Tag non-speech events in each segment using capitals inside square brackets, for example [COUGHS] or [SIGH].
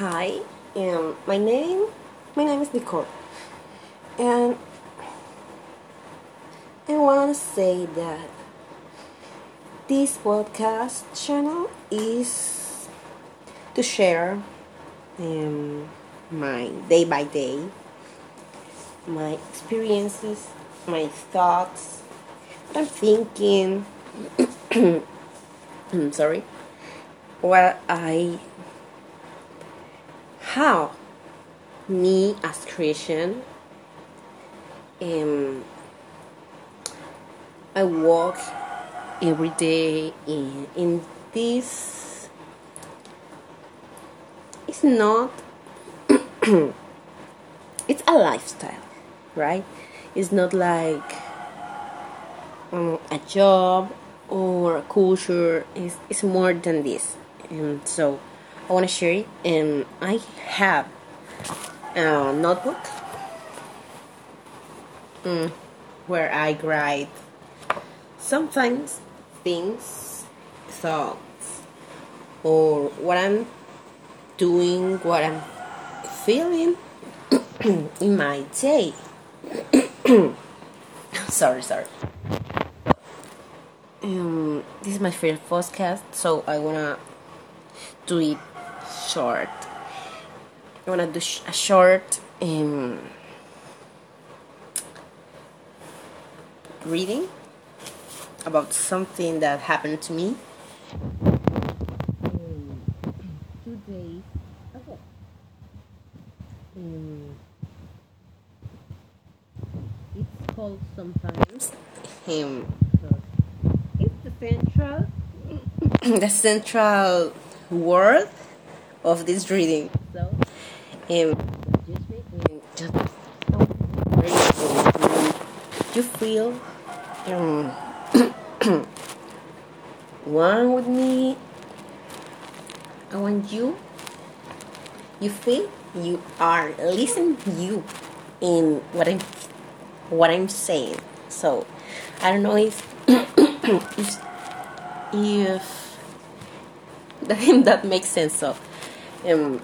Hi, um, my name my name is Nicole, and I want to say that this podcast channel is to share um, my day by day, my experiences, my thoughts, what I'm thinking. [COUGHS] I'm sorry. What I how me as Christian um I walk every day in in this it's not [CLEARS THROAT] it's a lifestyle right? It's not like um, a job or a culture it's, it's more than this. And so I want to share it and I have a notebook mm, where I write sometimes things, thoughts, or what I'm doing, what I'm feeling [CLEARS THROAT] in my day. [COUGHS] sorry, sorry. Um, this is my first podcast, so I wanna do it short. I wanna do sh- a short um, reading about something that happened to me. Um, two it's called sometimes. Um, it's the central, [COUGHS] the central word of this reading. So, um, just you feel um, [COUGHS] one with me. I want you. You feel you are listen you in what I'm what I'm saying. So I don't know if [COUGHS] if, if that, [LAUGHS] that makes sense. So um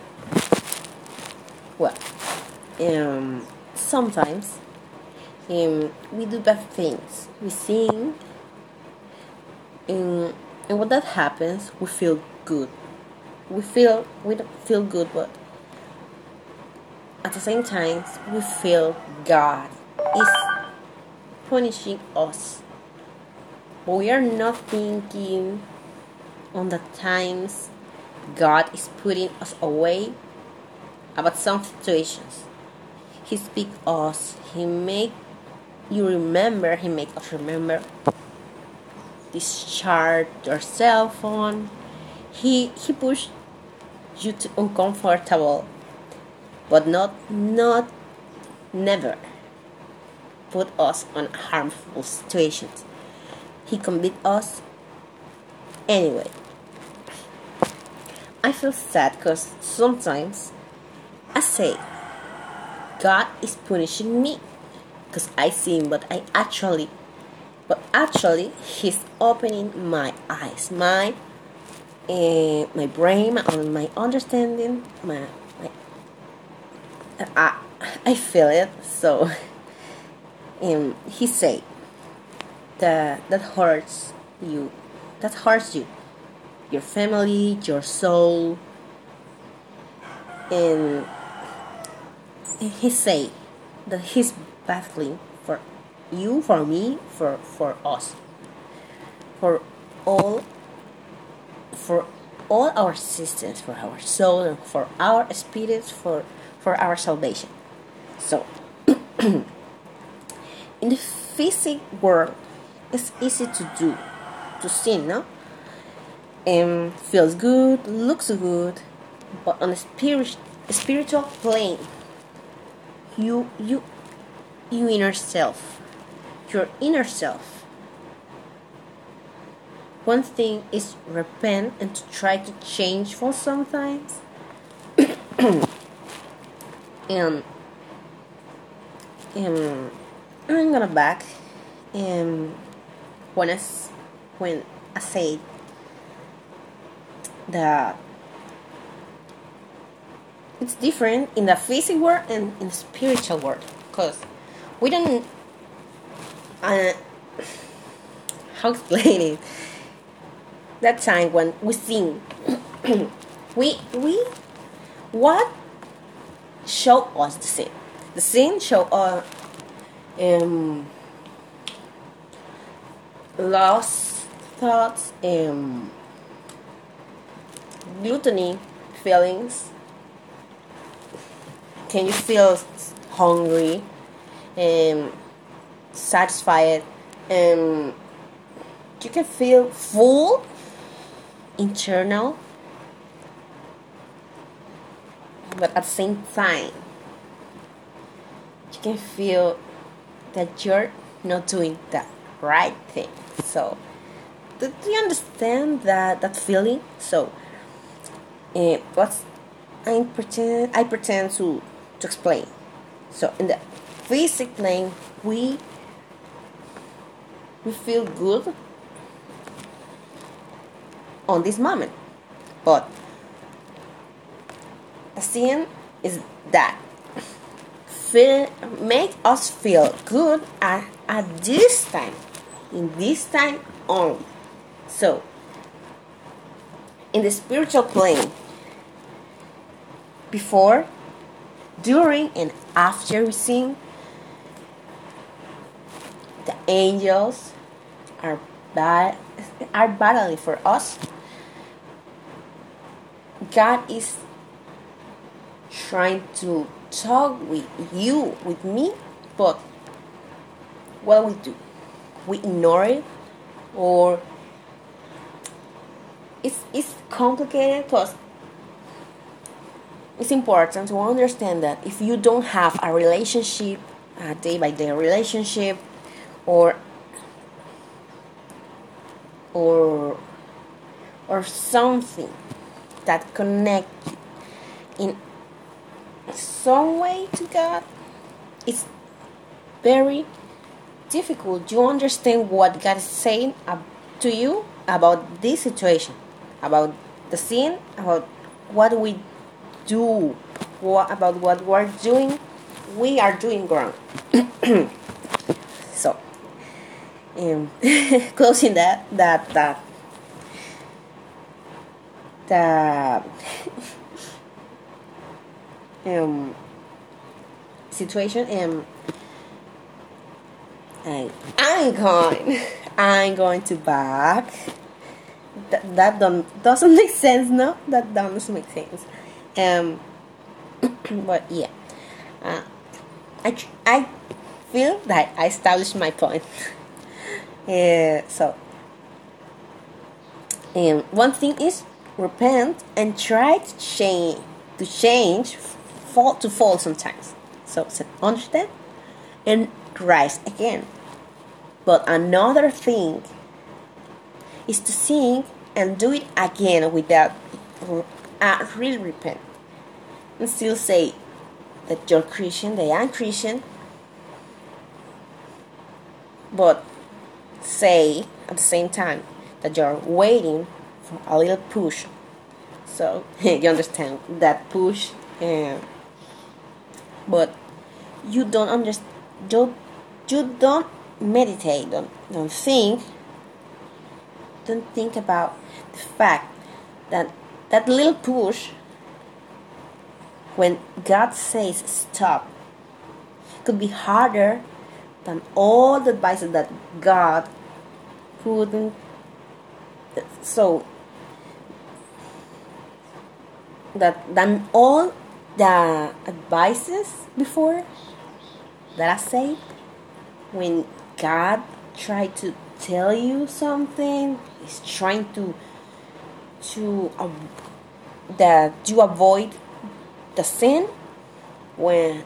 well um sometimes um, we do bad things. We sing, and, and when that happens, we feel good. We feel we don't feel good, but at the same time, we feel God is punishing us. But we are not thinking on the times God is putting us away about some situations. He speak us. He make you remember. He make us remember. Discharge your cell phone. He he push you to uncomfortable, but not not never put us on harmful situations. He beat us anyway. I feel sad because sometimes I say God is punishing me because I see him, but I actually, but actually, he's opening my eyes, my, uh, my brain, my, my understanding, my, my I, I feel it. So, [LAUGHS] um, he say that that hurts you, that hurts you, your family, your soul, and he say that he's battling for you, for me, for for us, for all, for all our systems, for our soul, and for our spirits, for for our salvation. So, [CLEARS THROAT] in the physical world, it's easy to do, to sin, no? And feels good, looks good, but on a spirit, spiritual plane, you you you inner self, your inner self. One thing is repent and to try to change for sometimes. [COUGHS] and um, I'm gonna back um, when I, when I say that it's different in the physical world and in the spiritual world. Because we don't uh, [SIGHS] how explain it? That time when we sing [CLEARS THROAT] we we what show us the sin the sin show us um lost thoughts um gluttony feelings. Can you feel hungry and satisfied? And you can feel full internal but at the same time you can feel that you're not doing the right thing. So do, do you understand that that feeling? So uh, what's I pretend I pretend to to explain so in the physical plane we we feel good on this moment. But the sin is that feel, make us feel good at, at this time, in this time only. So, in the spiritual plane, before, during, and after we sing, the angels are bad [LAUGHS] are battling for us God is trying to talk with you, with me, but what we do? We ignore it or it's, it's complicated because it's important to understand that if you don't have a relationship, a day by day relationship, or or or something that connect in some way to God, it's very difficult. You understand what God is saying to you about this situation, about the sin, about what we do, what, about what we're doing. We are doing wrong. [COUGHS] so, um, [LAUGHS] closing that that that the [LAUGHS] um, situation and I, I'm going [LAUGHS] I'm going to back that, that don't, doesn't make sense no that doesn't make sense um [CLEARS THROAT] but yeah. Uh, I, I feel that I established my point. [LAUGHS] Uh, so and one thing is repent and try to change to change fall to fall sometimes. So, so understand and rise again. But another thing is to sing and do it again without uh, really repent and still say that you're Christian, they are Christian, but say at the same time that you're waiting for a little push. So [LAUGHS] you understand that push, uh, but you don't understand. Don't you don't meditate. Don't don't think. Don't think about the fact that that little push. When God says stop, could be harder than all the advices that God couldn't. So that than all the advices before that I said when God tried to tell you something he's trying to to uh, that you avoid the sin when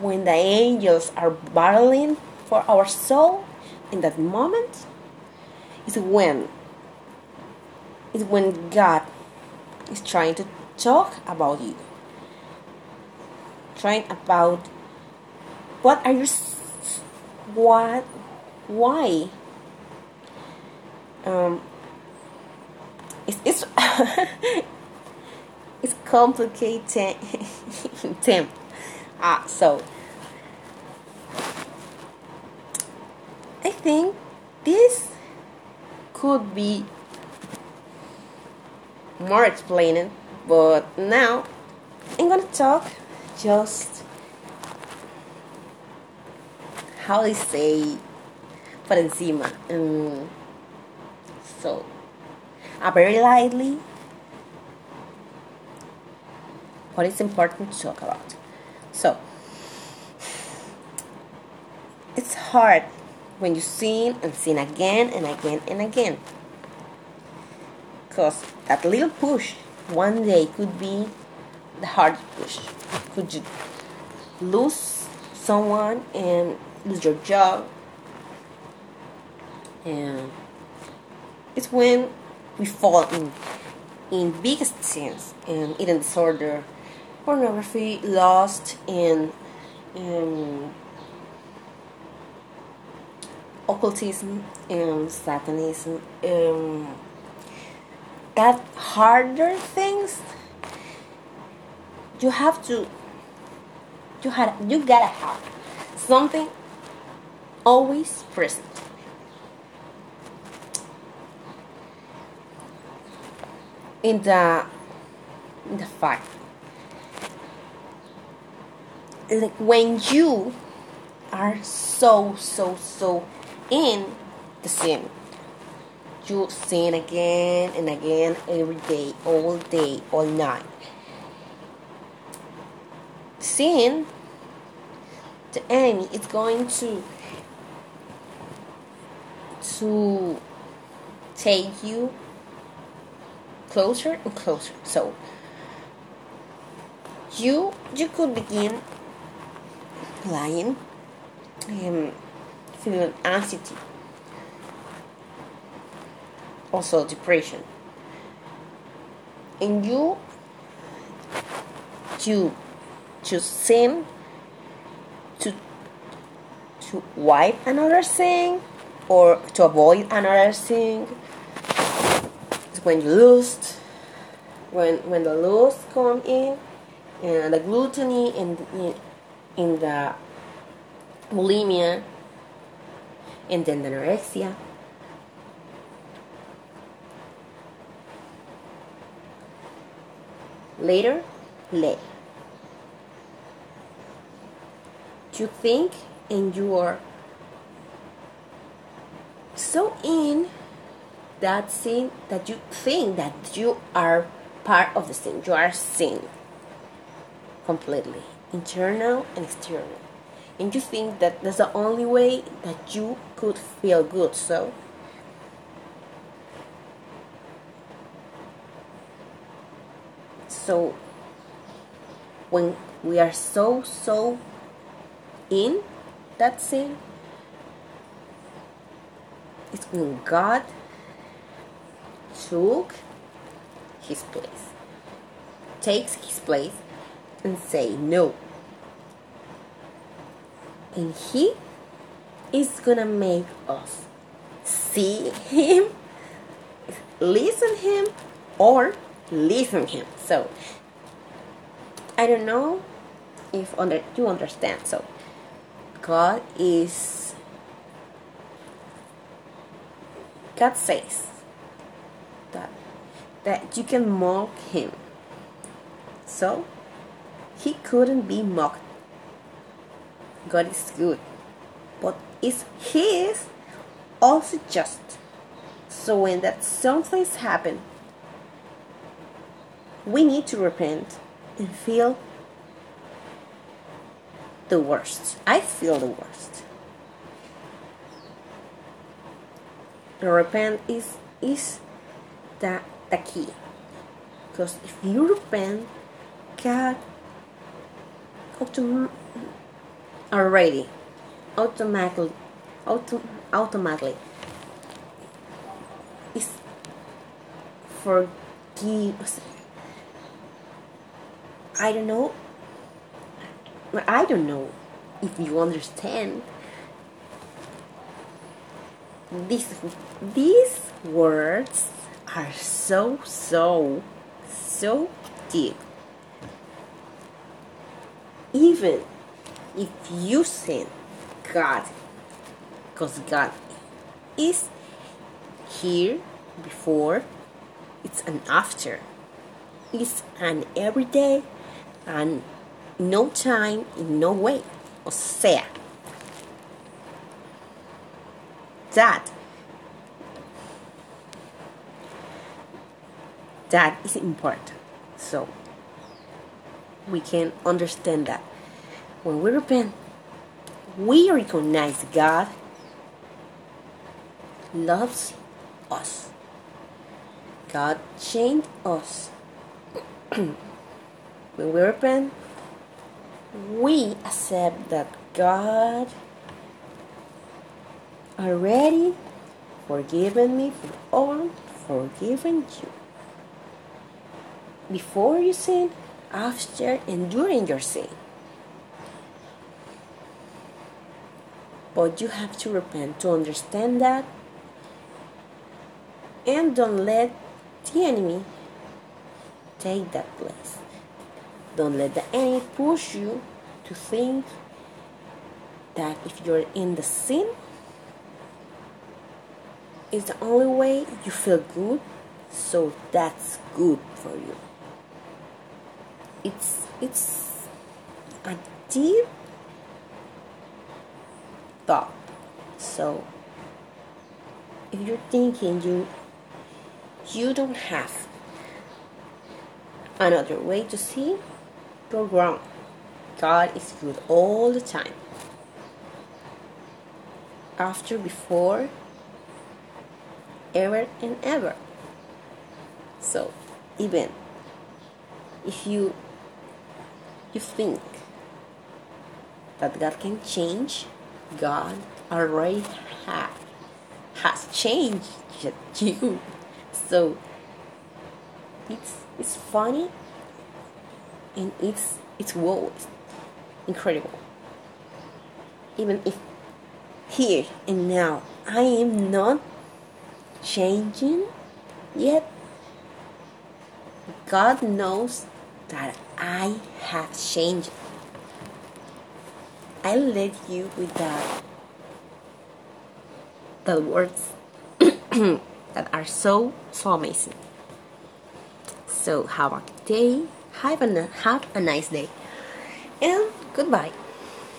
when the angels are battling for our soul in that moment is when is when God is trying to talk about you. Trying about what are you, what, why. Um, it's, it's [LAUGHS] it's complicated [LAUGHS] Tim. Ah, so I think this could be more explaining, but now I'm gonna talk just how they say por encima. Um, so, uh, very lightly, what is important to talk about. So, it's hard when you sin and sin again and again and again. Because that little push one day could be the hard push. Could you lose someone and lose your job? And it's when we fall in in biggest sins and eating disorder, pornography, lust, and um, occultism and satanism. Um, that harder things you have to you had you gotta have something always present in the in the fact like when you are so so so in the sin you sin again and again every day, all day, all night. Sin, the enemy is going to to take you closer and closer. So you you could begin lying, um, feeling anxiety also depression. And you you to sin to to wipe another thing or to avoid another thing. When you lose when when the lust come in and the gluttony and, in, in the bulimia and then the anorexia later lay. You think and you are so in that sin that you think that you are part of the sin. You are sin completely, internal and external. And you think that that's the only way that you could feel good. So So when we are so so in that sin, it's when God took his place, takes his place, and say no. And he is gonna make us see him, listen him, or listen him. So I don't know if under you understand. So God is God says that that you can mock him. So he couldn't be mocked. God is good. But is he is also just. So when that something's happen we need to repent and feel the worst. I feel the worst. Repent is is the, the key. Because if you repent, God autom- already automatically auto- automatically is forgive I don't know. I don't know if you understand. These these words are so so so deep Even if you sin, God, because God is here before, it's an after. It's an everyday and no time in no way. O sea, that that is important. So we can understand that when we repent, we recognize God loves us. God changed us. [CLEARS THROAT] when we repent, we accept that God already forgiven me for all, forgiven you. Before you sin, after and during your sin. But you have to repent to understand that and don't let the enemy take that place. Don't let the enemy push you to think that if you're in the sin, it's the only way you feel good, so that's good for you. It's it's a deep thought. So if you're thinking you you don't have another way to see, you're wrong. God is good all the time. After, before, ever and ever. So, even if you you think that God can change, God already have, has changed you. So it's it's funny and it's it's wow incredible. Even if here and now I am not changing yet, God knows that I have changed. I let you with that the words [CLEARS THROAT] that are so so amazing. So have a day. Have a have a nice day, and goodbye.